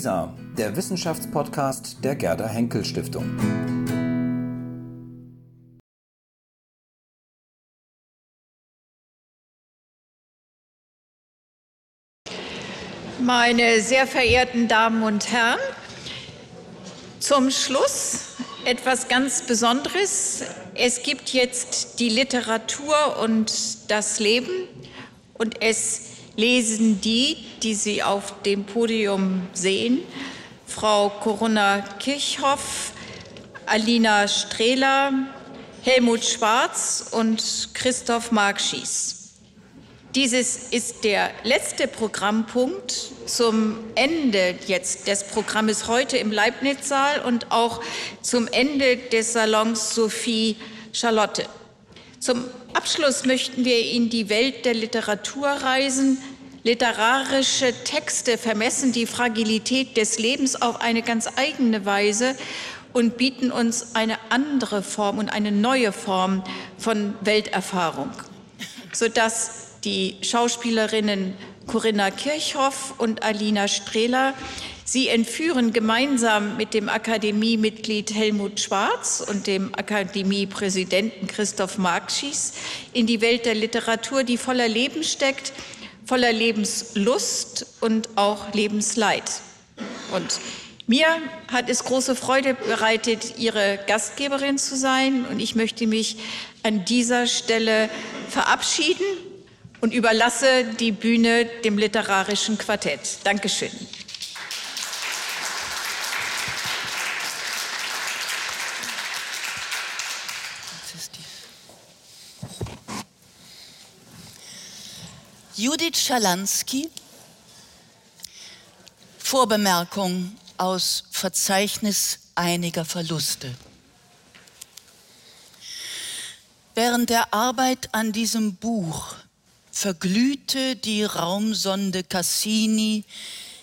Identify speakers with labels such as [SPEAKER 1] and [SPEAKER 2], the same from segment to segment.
[SPEAKER 1] WISA, der Wissenschaftspodcast der Gerda Henkel Stiftung.
[SPEAKER 2] Meine sehr verehrten Damen und Herren, zum Schluss etwas ganz Besonderes. Es gibt jetzt die Literatur und das Leben und es lesen die, die Sie auf dem Podium sehen, Frau Corona Kirchhoff, Alina Strehler, Helmut Schwarz und Christoph Markschies. Dieses ist der letzte Programmpunkt zum Ende jetzt des Programmes heute im Leibniz-Saal und auch zum Ende des Salons Sophie Charlotte. Zum Abschluss möchten wir in die Welt der Literatur reisen. Literarische Texte vermessen die Fragilität des Lebens auf eine ganz eigene Weise und bieten uns eine andere Form und eine neue Form von Welterfahrung, sodass die Schauspielerinnen Corinna Kirchhoff und Alina Strehler Sie entführen gemeinsam mit dem Akademiemitglied Helmut Schwarz und dem Akademiepräsidenten Christoph Markschies in die Welt der Literatur, die voller Leben steckt, voller Lebenslust und auch Lebensleid. Und mir hat es große Freude bereitet, Ihre Gastgeberin zu sein. Und ich möchte mich an dieser Stelle verabschieden und überlasse die Bühne dem literarischen Quartett. Dankeschön.
[SPEAKER 3] Judith Schalansky, Vorbemerkung aus Verzeichnis einiger Verluste. Während der Arbeit an diesem Buch verglühte die Raumsonde Cassini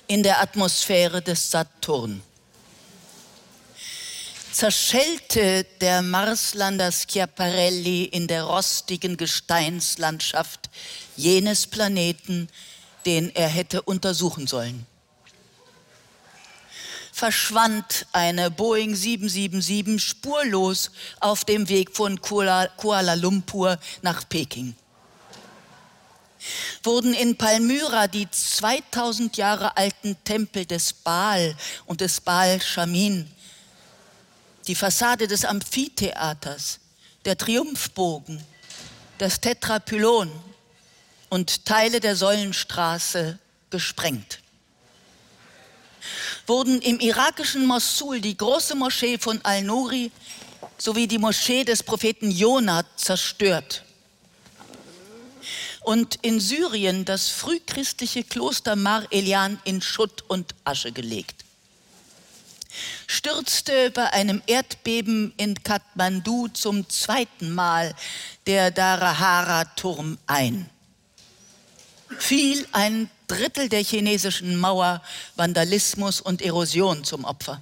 [SPEAKER 3] in der Atmosphäre des Saturn. Zerschellte der Marslander Schiaparelli in der rostigen Gesteinslandschaft jenes Planeten, den er hätte untersuchen sollen. Verschwand eine Boeing 777 spurlos auf dem Weg von Kuala Lumpur nach Peking. Wurden in Palmyra die 2000 Jahre alten Tempel des Baal und des Baal Shamin, die Fassade des Amphitheaters, der Triumphbogen, das Tetrapylon, und Teile der Säulenstraße gesprengt. Wurden im irakischen Mosul die große Moschee von Al-Nuri sowie die Moschee des Propheten Jona zerstört. Und in Syrien das frühchristliche Kloster Mar Elian in Schutt und Asche gelegt. Stürzte bei einem Erdbeben in Kathmandu zum zweiten Mal der Darahara-Turm ein fiel ein Drittel der chinesischen Mauer Vandalismus und Erosion zum Opfer.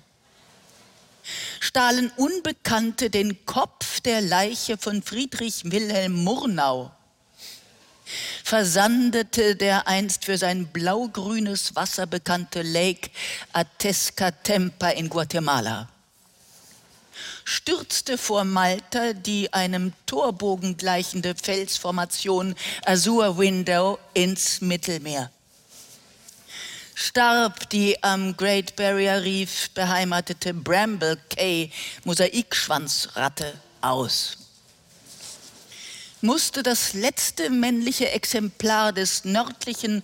[SPEAKER 3] Stahlen Unbekannte den Kopf der Leiche von Friedrich Wilhelm Murnau, versandete der einst für sein blaugrünes Wasser bekannte Lake Atescatempa in Guatemala stürzte vor Malta die einem Torbogen gleichende Felsformation Azure Window ins Mittelmeer. Starb die am Great Barrier Reef beheimatete Bramble Cay Mosaikschwanzratte aus musste das letzte männliche Exemplar des nördlichen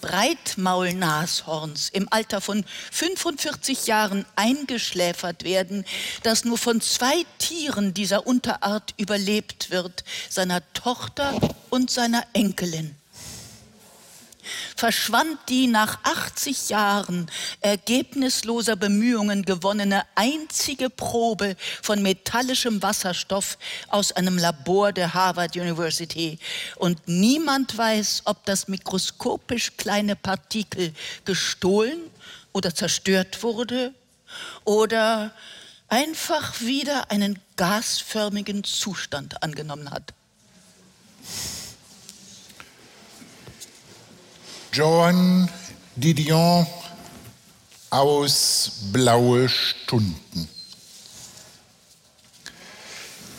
[SPEAKER 3] Breitmaulnashorns im Alter von 45 Jahren eingeschläfert werden, das nur von zwei Tieren dieser Unterart überlebt wird, seiner Tochter und seiner Enkelin verschwand die nach 80 Jahren ergebnisloser Bemühungen gewonnene einzige Probe von metallischem Wasserstoff aus einem Labor der Harvard University. Und niemand weiß, ob das mikroskopisch kleine Partikel gestohlen oder zerstört wurde oder einfach wieder einen gasförmigen Zustand angenommen hat.
[SPEAKER 4] Joan Didion aus blaue Stunden.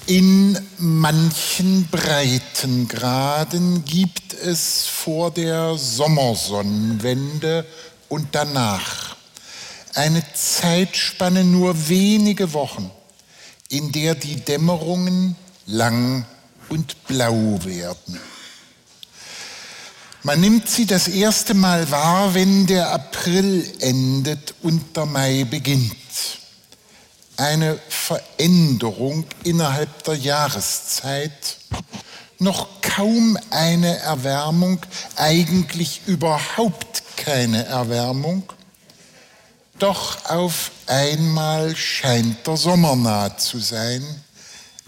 [SPEAKER 4] In manchen Breitengraden gibt es vor der Sommersonnenwende und danach eine Zeitspanne nur wenige Wochen, in der die Dämmerungen lang und blau werden. Man nimmt sie das erste Mal wahr, wenn der April endet und der Mai beginnt. Eine Veränderung innerhalb der Jahreszeit, noch kaum eine Erwärmung, eigentlich überhaupt keine Erwärmung, doch auf einmal scheint der Sommer nahe zu sein,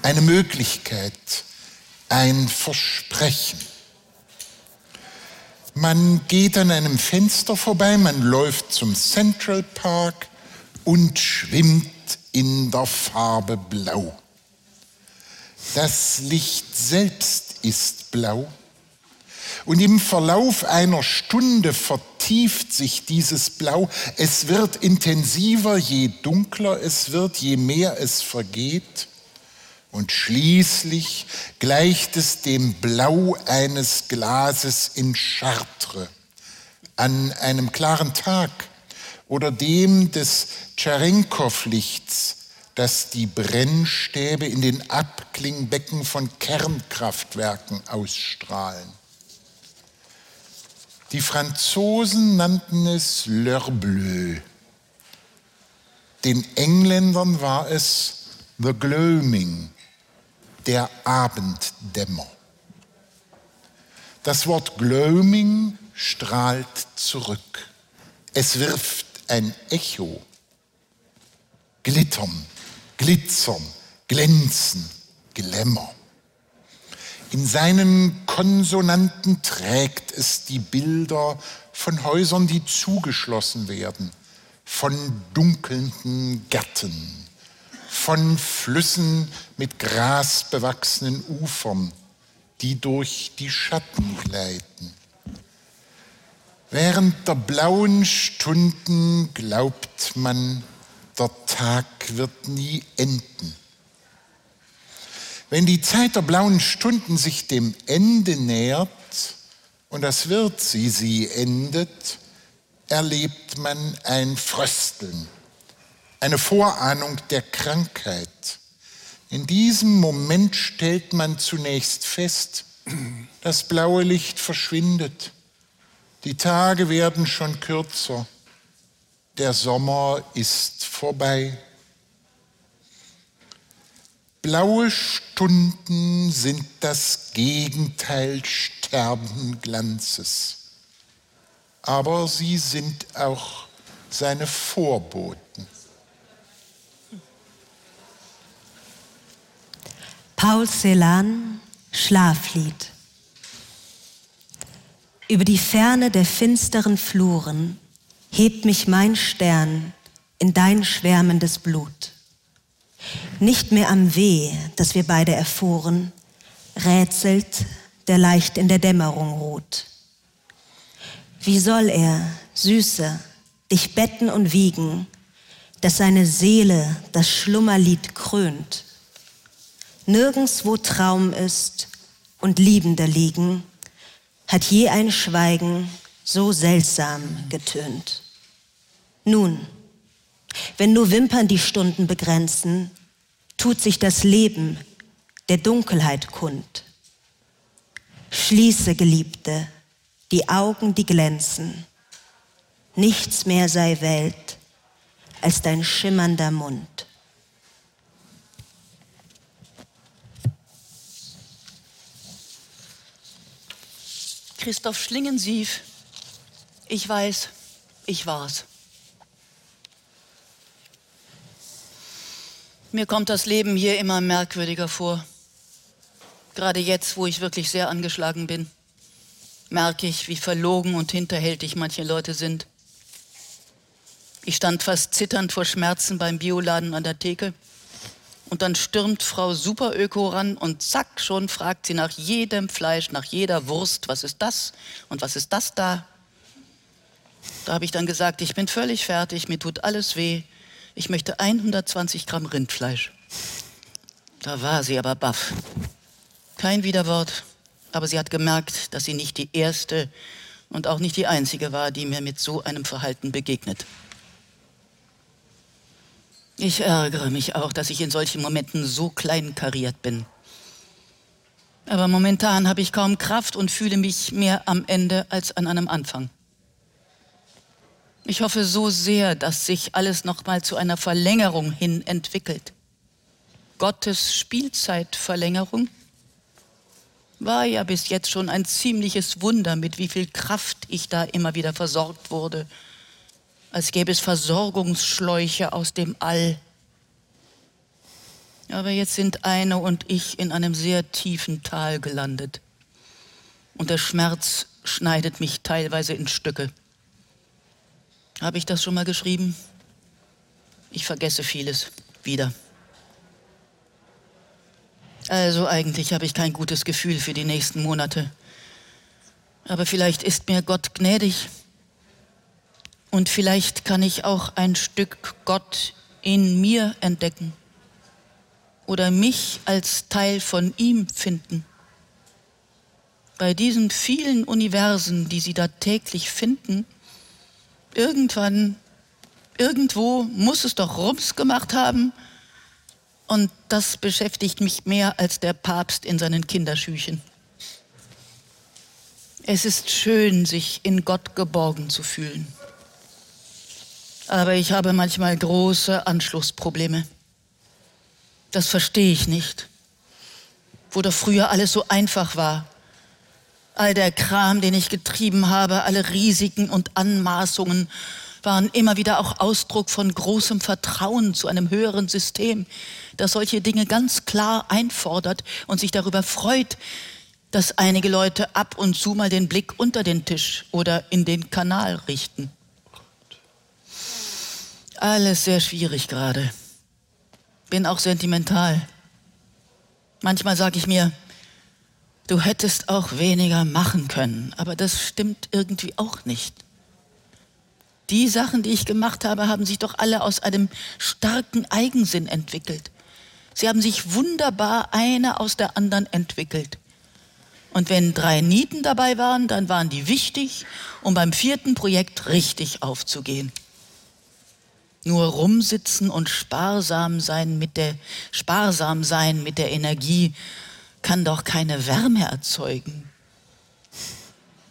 [SPEAKER 4] eine Möglichkeit, ein Versprechen. Man geht an einem Fenster vorbei, man läuft zum Central Park und schwimmt in der Farbe Blau. Das Licht selbst ist blau und im Verlauf einer Stunde vertieft sich dieses Blau. Es wird intensiver, je dunkler es wird, je mehr es vergeht. Und schließlich gleicht es dem Blau eines Glases in Chartres an einem klaren Tag oder dem des Tscherenkow-Lichts, das die Brennstäbe in den Abklingbecken von Kernkraftwerken ausstrahlen. Die Franzosen nannten es L'heure bleue. Den Engländern war es The Gloaming, der Abenddämmer. Das Wort Gloaming strahlt zurück. Es wirft ein Echo. Glittern, glitzern, glänzen, Glämmer. In seinen Konsonanten trägt es die Bilder von Häusern, die zugeschlossen werden, von dunkelnden Gärten, von Flüssen mit grasbewachsenen Ufern, die durch die Schatten gleiten. Während der blauen Stunden glaubt man, der Tag wird nie enden. Wenn die Zeit der blauen Stunden sich dem Ende nähert, und das wird sie, sie endet, erlebt man ein Frösteln eine Vorahnung der Krankheit. In diesem Moment stellt man zunächst fest, das blaue Licht verschwindet. Die Tage werden schon kürzer. Der Sommer ist vorbei. Blaue Stunden sind das Gegenteil sterbenden Glanzes. Aber sie sind auch seine Vorboten.
[SPEAKER 5] Paul Celan, Schlaflied. Über die Ferne der finsteren Fluren hebt mich mein Stern in dein schwärmendes Blut. Nicht mehr am Weh, das wir beide erfuhren, rätselt, der leicht in der Dämmerung ruht. Wie soll er, Süße, dich betten und wiegen, dass seine Seele das Schlummerlied krönt? Nirgends, wo Traum ist und Liebende liegen, hat je ein Schweigen so seltsam getönt. Nun, wenn nur Wimpern die Stunden begrenzen, tut sich das Leben der Dunkelheit kund. Schließe, Geliebte, die Augen, die glänzen. Nichts mehr sei Welt als dein schimmernder Mund.
[SPEAKER 3] Christoph Schlingensief. Ich weiß, ich war's. Mir kommt das Leben hier immer merkwürdiger vor. Gerade jetzt, wo ich wirklich sehr angeschlagen bin, merke ich, wie verlogen und hinterhältig manche Leute sind. Ich stand fast zitternd vor Schmerzen beim Bioladen an der Theke und dann stürmt Frau Superöko ran und zack, schon fragt sie nach jedem Fleisch, nach jeder Wurst, was ist das und was ist das da? Da habe ich dann gesagt, ich bin völlig fertig, mir tut alles weh. Ich möchte 120 Gramm Rindfleisch. Da war sie aber baff. Kein Widerwort, aber sie hat gemerkt, dass sie nicht die erste und auch nicht die einzige war, die mir mit so einem Verhalten begegnet. Ich ärgere mich auch, dass ich in solchen Momenten so kleinkariert bin. Aber momentan habe ich kaum Kraft und fühle mich mehr am Ende als an einem Anfang. Ich hoffe so sehr, dass sich alles noch mal zu einer Verlängerung hin entwickelt. Gottes Spielzeitverlängerung war ja bis jetzt schon ein ziemliches Wunder, mit wie viel Kraft ich da immer wieder versorgt wurde, als gäbe es Versorgungsschläuche aus dem All. Aber jetzt sind eine und ich in einem sehr tiefen Tal gelandet. Und der Schmerz schneidet mich teilweise in Stücke. Habe ich das schon mal geschrieben? Ich vergesse vieles wieder. Also eigentlich habe ich kein gutes Gefühl für die nächsten Monate. Aber vielleicht ist mir Gott gnädig. Und vielleicht kann ich auch ein Stück Gott in mir entdecken oder mich als Teil von ihm finden. Bei diesen vielen Universen, die Sie da täglich finden, irgendwann, irgendwo muss es doch Rums gemacht haben und das beschäftigt mich mehr als der Papst in seinen Kinderschüchen. Es ist schön, sich in Gott geborgen zu fühlen. Aber ich habe manchmal große Anschlussprobleme. Das verstehe ich nicht. Wo doch früher alles so einfach war. All der Kram, den ich getrieben habe, alle Risiken und Anmaßungen, waren immer wieder auch Ausdruck von großem Vertrauen zu einem höheren System, das solche Dinge ganz klar einfordert und sich darüber freut, dass einige Leute ab und zu mal den Blick unter den Tisch oder in den Kanal richten. Alles sehr schwierig gerade. Bin auch sentimental. Manchmal sage ich mir, du hättest auch weniger machen können, aber das stimmt irgendwie auch nicht. Die Sachen, die ich gemacht habe, haben sich doch alle aus einem starken Eigensinn entwickelt. Sie haben sich wunderbar eine aus der anderen entwickelt. Und wenn drei Nieten dabei waren, dann waren die wichtig, um beim vierten Projekt richtig aufzugehen. Nur rumsitzen und sparsam sein mit der, sparsam sein mit der Energie kann doch keine Wärme erzeugen.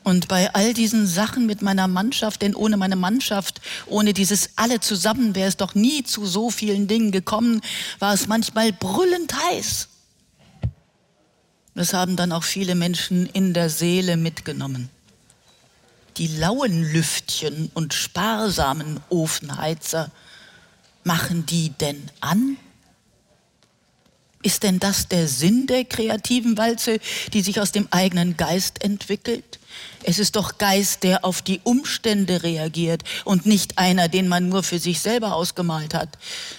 [SPEAKER 3] Und bei all diesen Sachen mit meiner Mannschaft, denn ohne meine Mannschaft, ohne dieses alle zusammen wäre es doch nie zu so vielen Dingen gekommen, war es manchmal brüllend heiß. Das haben dann auch viele Menschen in der Seele mitgenommen. Die lauen Lüftchen und sparsamen Ofenheizer, machen die denn an? Ist denn das der Sinn der kreativen Walze, die sich aus dem eigenen Geist entwickelt? Es ist doch Geist, der auf die Umstände reagiert und nicht einer, den man nur für sich selber ausgemalt hat.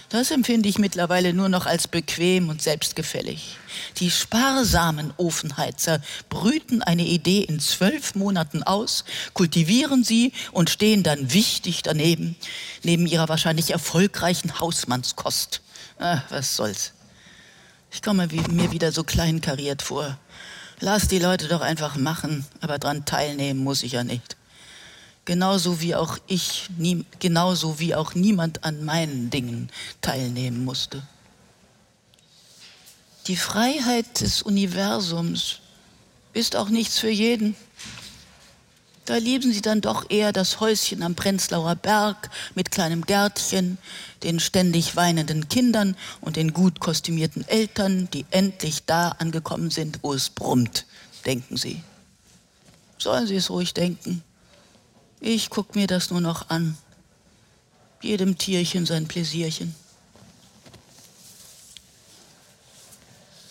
[SPEAKER 3] Das empfinde ich mittlerweile nur noch als bequem und selbstgefällig. Die sparsamen Ofenheizer brüten eine Idee in zwölf Monaten aus, kultivieren sie und stehen dann wichtig daneben, neben ihrer wahrscheinlich erfolgreichen Hausmannskost. Ach, was soll's. Ich komme mir wieder so kleinkariert vor. Lass die Leute doch einfach machen, aber daran teilnehmen muss ich ja nicht. Genauso wie auch ich, nie, genauso wie auch niemand an meinen Dingen teilnehmen musste. Die Freiheit des Universums ist auch nichts für jeden. Da lieben sie dann doch eher das Häuschen am Prenzlauer Berg mit kleinem Gärtchen, den ständig weinenden Kindern und den gut kostümierten Eltern, die endlich da angekommen sind, wo es brummt, denken sie. Sollen sie es ruhig denken. Ich guck mir das nur noch an. Jedem Tierchen sein Pläsierchen.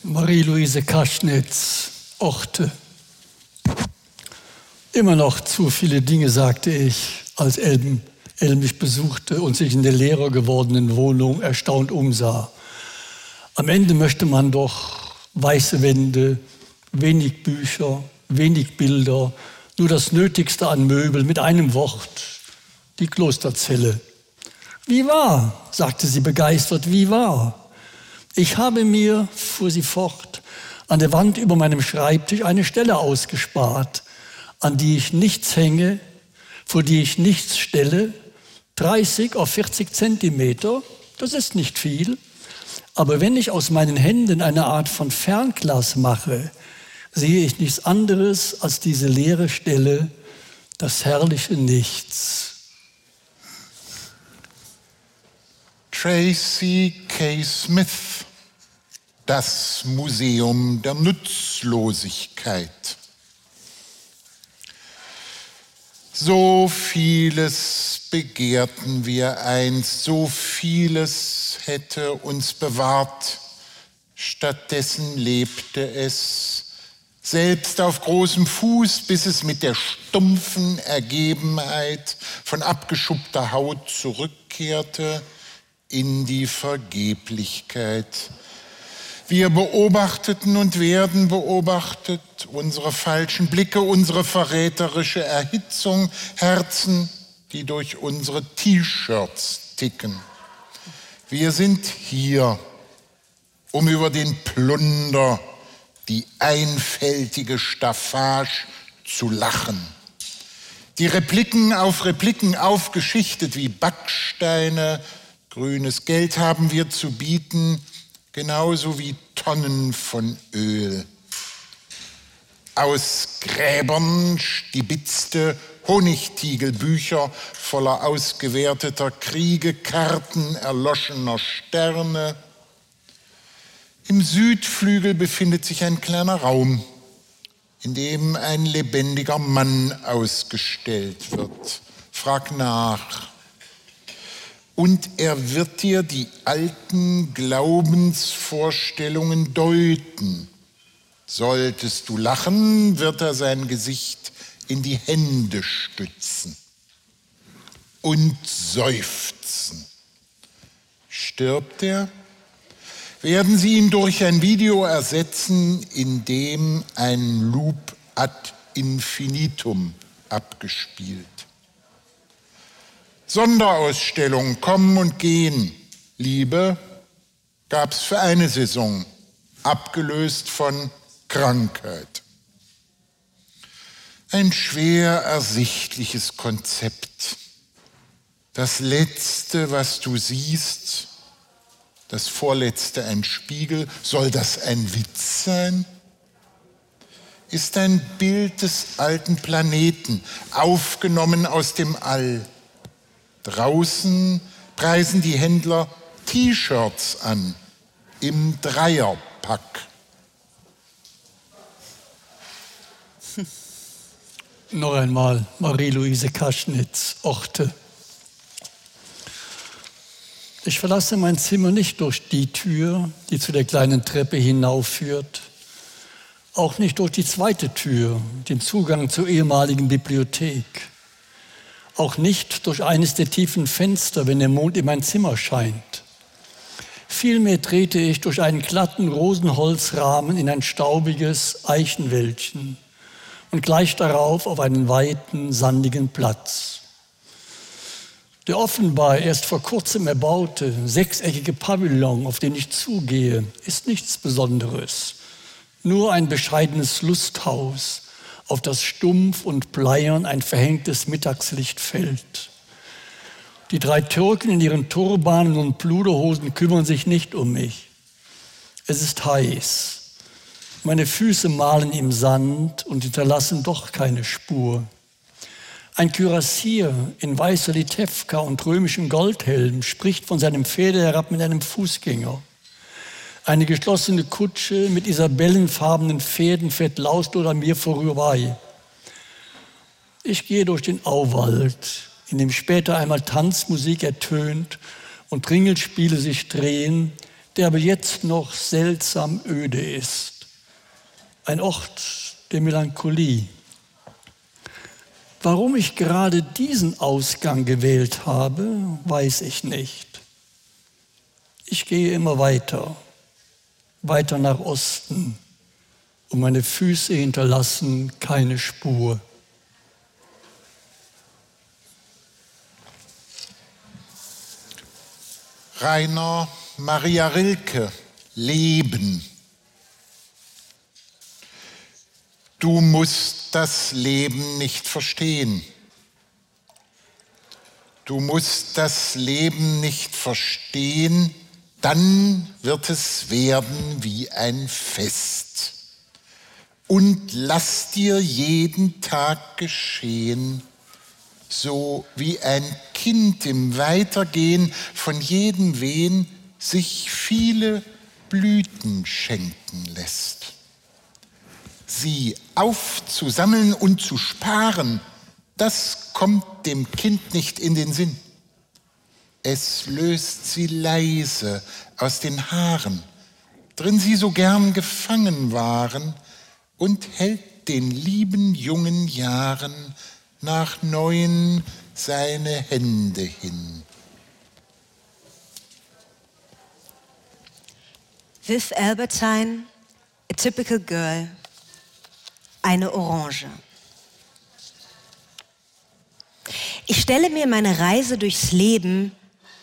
[SPEAKER 6] Marie-Louise Kaschnitz, Orte. Immer noch zu viele Dinge, sagte ich, als Elben, El mich besuchte und sich in der leerer gewordenen Wohnung erstaunt umsah. Am Ende möchte man doch weiße Wände, wenig Bücher, wenig Bilder, nur das Nötigste an Möbel mit einem Wort, die Klosterzelle. Wie wahr, sagte sie begeistert, wie wahr. Ich habe mir, fuhr sie fort, an der Wand über meinem Schreibtisch eine Stelle ausgespart, an die ich nichts hänge, vor die ich nichts stelle, 30 auf 40 Zentimeter, das ist nicht viel, aber wenn ich aus meinen Händen eine Art von Fernglas mache, sehe ich nichts anderes als diese leere Stelle, das herrliche Nichts.
[SPEAKER 4] Tracy K. Smith, das Museum der Nutzlosigkeit. So vieles begehrten wir einst, so vieles hätte uns bewahrt, stattdessen lebte es selbst auf großem Fuß, bis es mit der stumpfen Ergebenheit von abgeschuppter Haut zurückkehrte in die Vergeblichkeit. Wir beobachteten und werden beobachtet, unsere falschen Blicke, unsere verräterische Erhitzung, Herzen, die durch unsere T-Shirts ticken. Wir sind hier, um über den Plunder, die einfältige Staffage zu lachen. Die Repliken auf Repliken aufgeschichtet wie Backsteine, grünes Geld haben wir zu bieten, genauso wie Tonnen von Öl. Aus Gräbern stibitzte Honigtiegelbücher voller ausgewerteter Kriege, Karten erloschener Sterne, im Südflügel befindet sich ein kleiner Raum, in dem ein lebendiger Mann ausgestellt wird. Frag nach. Und er wird dir die alten Glaubensvorstellungen deuten. Solltest du lachen, wird er sein Gesicht in die Hände stützen und seufzen. Stirbt er? werden Sie ihn durch ein Video ersetzen, in dem ein Loop ad infinitum abgespielt. Sonderausstellungen kommen und gehen. Liebe gab es für eine Saison, abgelöst von Krankheit. Ein schwer ersichtliches Konzept. Das Letzte, was du siehst, das vorletzte ein Spiegel. Soll das ein Witz sein? Ist ein Bild des alten Planeten, aufgenommen aus dem All. Draußen preisen die Händler T-Shirts an, im Dreierpack.
[SPEAKER 6] Noch einmal Marie-Louise Kaschnitz, Orte. Ich verlasse mein Zimmer nicht durch die Tür, die zu der kleinen Treppe hinaufführt, auch nicht durch die zweite Tür, den Zugang zur ehemaligen Bibliothek, auch nicht durch eines der tiefen Fenster, wenn der Mond in mein Zimmer scheint. Vielmehr trete ich durch einen glatten Rosenholzrahmen in ein staubiges Eichenwäldchen und gleich darauf auf einen weiten, sandigen Platz. Der offenbar erst vor kurzem erbaute sechseckige Pavillon, auf den ich zugehe, ist nichts Besonderes. Nur ein bescheidenes Lusthaus, auf das stumpf und bleiern ein verhängtes Mittagslicht fällt. Die drei Türken in ihren Turbanen und Pluderhosen kümmern sich nicht um mich. Es ist heiß. Meine Füße malen im Sand und hinterlassen doch keine Spur. Ein Kürassier in weißer Litewka und römischem Goldhelm spricht von seinem Pferde herab mit einem Fußgänger. Eine geschlossene Kutsche mit isabellenfarbenen Pferden fährt lautlos an mir vorüber. Ich gehe durch den Auwald, in dem später einmal Tanzmusik ertönt und Ringelspiele sich drehen, der aber jetzt noch seltsam öde ist. Ein Ort der Melancholie. Warum ich gerade diesen Ausgang gewählt habe, weiß ich nicht. Ich gehe immer weiter, weiter nach Osten und meine Füße hinterlassen keine Spur.
[SPEAKER 4] Rainer Maria Rilke, Leben. Du musst das Leben nicht verstehen. Du musst das Leben nicht verstehen, dann wird es werden wie ein Fest. Und lass dir jeden Tag geschehen, so wie ein Kind im Weitergehen von jedem Wehen sich viele Blüten schenken lässt. Sie aufzusammeln und zu sparen, das kommt dem Kind nicht in den Sinn. Es löst sie leise aus den Haaren, drin sie so gern gefangen waren, und hält den lieben jungen Jahren nach neuen seine Hände hin.
[SPEAKER 5] Viv Albertine, a typical girl, eine Orange. Ich stelle mir meine Reise durchs Leben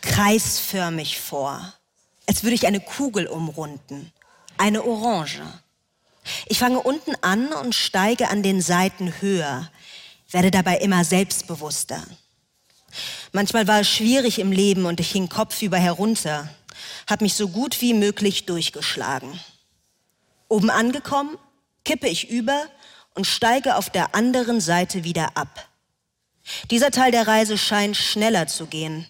[SPEAKER 5] kreisförmig vor, als würde ich eine Kugel umrunden, eine Orange. Ich fange unten an und steige an den Seiten höher, werde dabei immer selbstbewusster. Manchmal war es schwierig im Leben und ich hing kopfüber herunter, habe mich so gut wie möglich durchgeschlagen. Oben angekommen, kippe ich über und steige auf der anderen Seite wieder ab. Dieser Teil der Reise scheint schneller zu gehen.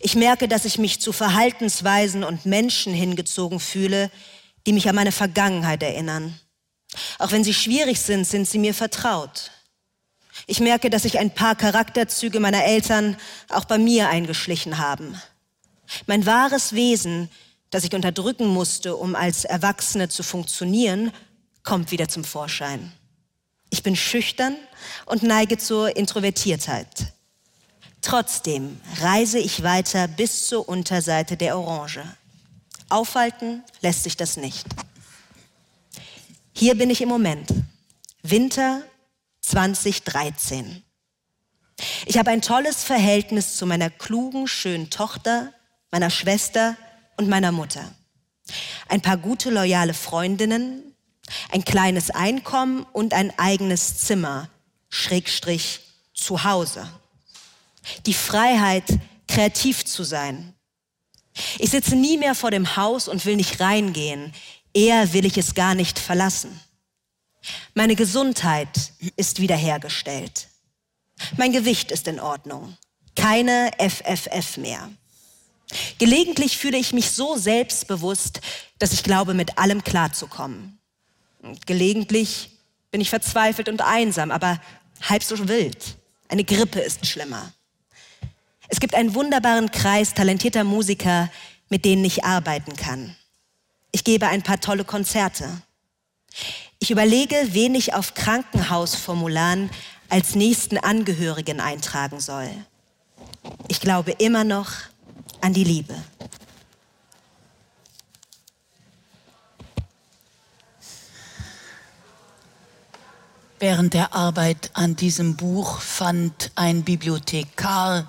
[SPEAKER 5] Ich merke, dass ich mich zu Verhaltensweisen und Menschen hingezogen fühle, die mich an meine Vergangenheit erinnern. Auch wenn sie schwierig sind, sind sie mir vertraut. Ich merke, dass sich ein paar Charakterzüge meiner Eltern auch bei mir eingeschlichen haben. Mein wahres Wesen, das ich unterdrücken musste, um als Erwachsene zu funktionieren, kommt wieder zum Vorschein. Ich bin schüchtern und neige zur Introvertiertheit. Trotzdem reise ich weiter bis zur Unterseite der Orange. Aufhalten lässt sich das nicht. Hier bin ich im Moment. Winter 2013. Ich habe ein tolles Verhältnis zu meiner klugen, schönen Tochter, meiner Schwester und meiner Mutter. Ein paar gute, loyale Freundinnen, ein kleines Einkommen und ein eigenes Zimmer, Schrägstrich zu Hause. Die Freiheit, kreativ zu sein. Ich sitze nie mehr vor dem Haus und will nicht reingehen. Eher will ich es gar nicht verlassen. Meine Gesundheit ist wiederhergestellt. Mein Gewicht ist in Ordnung. Keine FFF mehr. Gelegentlich fühle ich mich so selbstbewusst, dass ich glaube, mit allem klarzukommen. Gelegentlich bin ich verzweifelt und einsam, aber halb so wild. Eine Grippe ist schlimmer. Es gibt einen wunderbaren Kreis talentierter Musiker, mit denen ich arbeiten kann. Ich gebe ein paar tolle Konzerte. Ich überlege, wen ich auf Krankenhausformularen als nächsten Angehörigen eintragen soll. Ich glaube immer noch an die Liebe.
[SPEAKER 3] Während der Arbeit an diesem Buch fand ein Bibliothekar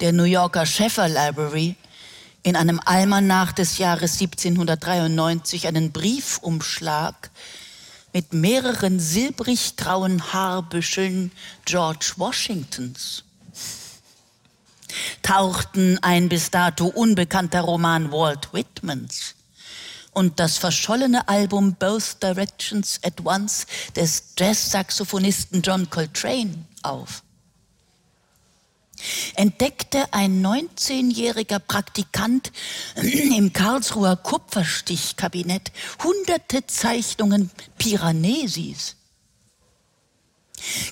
[SPEAKER 3] der New Yorker Sheffer Library in einem Almanach des Jahres 1793 einen Briefumschlag mit mehreren silbrig-grauen Haarbüscheln George Washingtons. Tauchten ein bis dato unbekannter Roman Walt Whitmans und das verschollene Album Both Directions at Once des Jazz-Saxophonisten John Coltrane auf entdeckte ein 19-jähriger Praktikant im Karlsruher Kupferstichkabinett hunderte Zeichnungen Piranesis.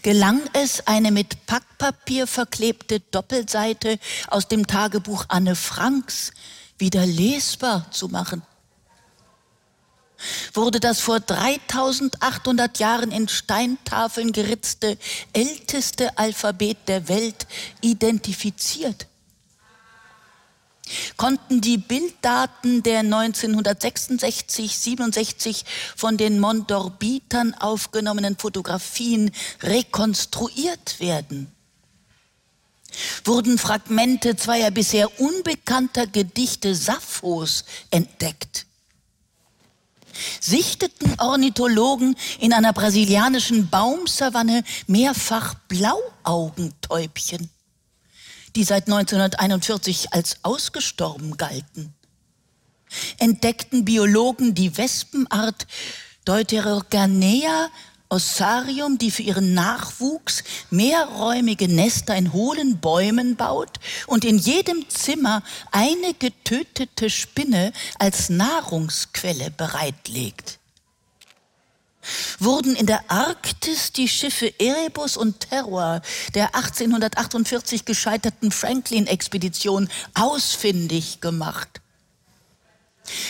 [SPEAKER 3] Gelang es, eine mit Packpapier verklebte Doppelseite aus dem Tagebuch Anne Franks wieder lesbar zu machen wurde das vor 3800 Jahren in Steintafeln geritzte älteste Alphabet der Welt identifiziert. Konnten die Bilddaten der 1966-67 von den Mondorbitern aufgenommenen Fotografien rekonstruiert werden? wurden Fragmente zweier bisher unbekannter Gedichte Sapphos entdeckt. Sichteten Ornithologen in einer brasilianischen Baumsavanne mehrfach Blauaugentäubchen, die seit 1941 als ausgestorben galten. Entdeckten Biologen die Wespenart Deuteroganea Ossarium, die für ihren Nachwuchs mehrräumige Nester in hohlen Bäumen baut und in jedem Zimmer eine getötete Spinne als Nahrungsquelle bereitlegt. Wurden in der Arktis die Schiffe Erebus und Terror der 1848 gescheiterten Franklin-Expedition ausfindig gemacht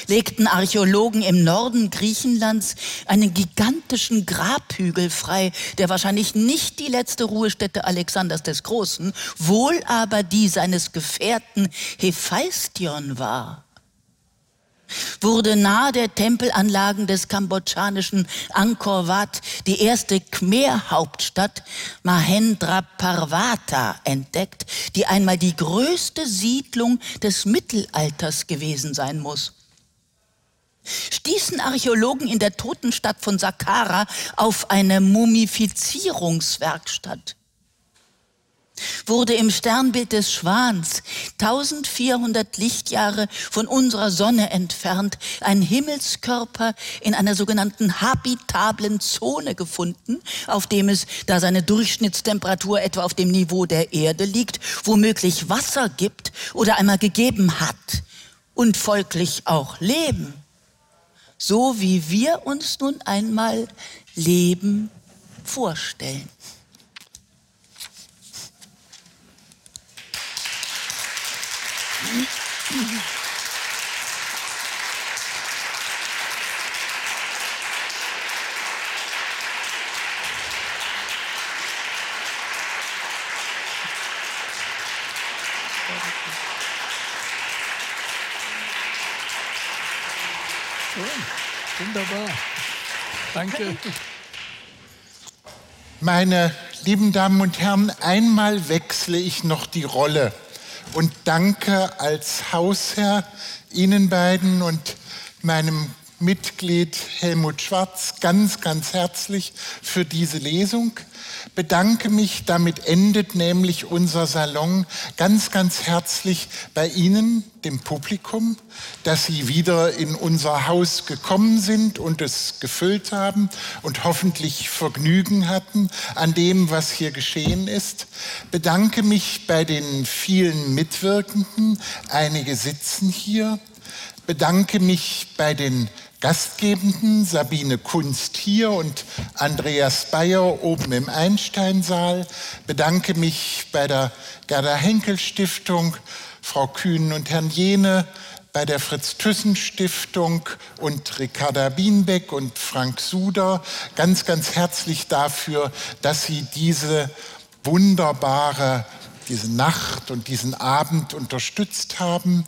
[SPEAKER 3] legten Archäologen im Norden Griechenlands einen gigantischen Grabhügel frei, der wahrscheinlich nicht die letzte Ruhestätte Alexanders des Großen, wohl aber die seines Gefährten Hephaistion war. Wurde nahe der Tempelanlagen des kambodschanischen Angkor Wat die erste Khmer-Hauptstadt Mahendra Parvata entdeckt, die einmal die größte Siedlung des Mittelalters gewesen sein muss stießen Archäologen in der Totenstadt von Saqqara auf eine Mumifizierungswerkstatt. Wurde im Sternbild des Schwans 1400 Lichtjahre von unserer Sonne entfernt ein Himmelskörper in einer sogenannten habitablen Zone gefunden, auf dem es, da seine Durchschnittstemperatur etwa auf dem Niveau der Erde liegt, womöglich Wasser gibt oder einmal gegeben hat und folglich auch Leben so wie wir uns nun einmal Leben vorstellen.
[SPEAKER 6] Wunderbar. Danke.
[SPEAKER 4] Meine lieben Damen und Herren, einmal wechsle ich noch die Rolle und danke als Hausherr Ihnen beiden und meinem Mitglied Helmut Schwarz ganz, ganz herzlich für diese Lesung. Bedanke mich, damit endet nämlich unser Salon, ganz, ganz herzlich bei Ihnen, dem Publikum, dass Sie wieder in unser Haus gekommen sind und es gefüllt haben und hoffentlich Vergnügen hatten an dem, was hier geschehen ist. Bedanke mich bei den vielen Mitwirkenden, einige sitzen hier. Bedanke mich bei den Gastgebenden Sabine Kunst hier und Andreas Bayer oben im Einsteinsaal. Bedanke mich bei der Gerda Henkel Stiftung, Frau Kühn und Herrn Jene, bei der Fritz-Thyssen-Stiftung und Ricarda Bienbeck und Frank Suder ganz, ganz herzlich dafür, dass Sie diese wunderbare, diese Nacht und diesen Abend unterstützt haben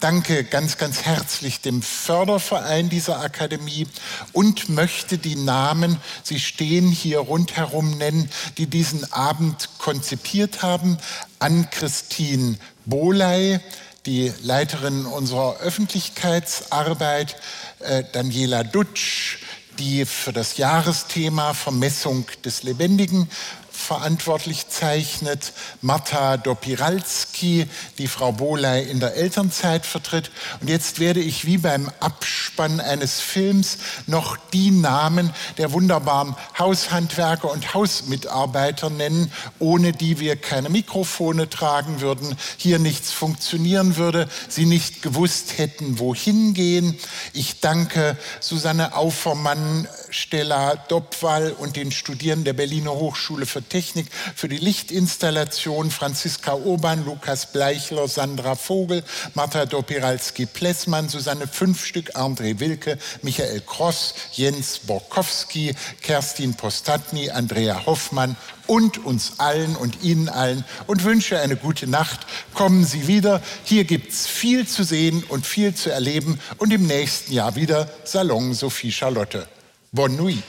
[SPEAKER 4] danke ganz, ganz herzlich dem Förderverein dieser Akademie und möchte die Namen, sie stehen hier rundherum nennen, die diesen Abend konzipiert haben. Ann-Christine Boley, die Leiterin unserer Öffentlichkeitsarbeit, äh, Daniela Dutsch, die für das Jahresthema Vermessung des Lebendigen verantwortlich zeichnet, Marta Dopiralski, die Frau Boley in der Elternzeit vertritt. Und jetzt werde ich wie beim Abspann eines Films noch die Namen der wunderbaren Haushandwerker und Hausmitarbeiter nennen, ohne die wir keine Mikrofone tragen würden, hier nichts funktionieren würde, sie nicht gewusst hätten, wohin gehen. Ich danke Susanne Aufermann, Stella Dopwall und den Studierenden der Berliner Hochschule für Technik für die Lichtinstallation, Franziska Urban, Lukas Bleichler, Sandra Vogel, Martha Dopiralski-Plessmann, Susanne Fünfstück, André Wilke, Michael Kross, Jens Borkowski, Kerstin Postatny, Andrea Hoffmann und uns allen und Ihnen allen und wünsche eine gute Nacht. Kommen Sie wieder. Hier gibt es viel zu sehen und viel zu erleben und im nächsten Jahr wieder Salon Sophie Charlotte. Bonne nuit.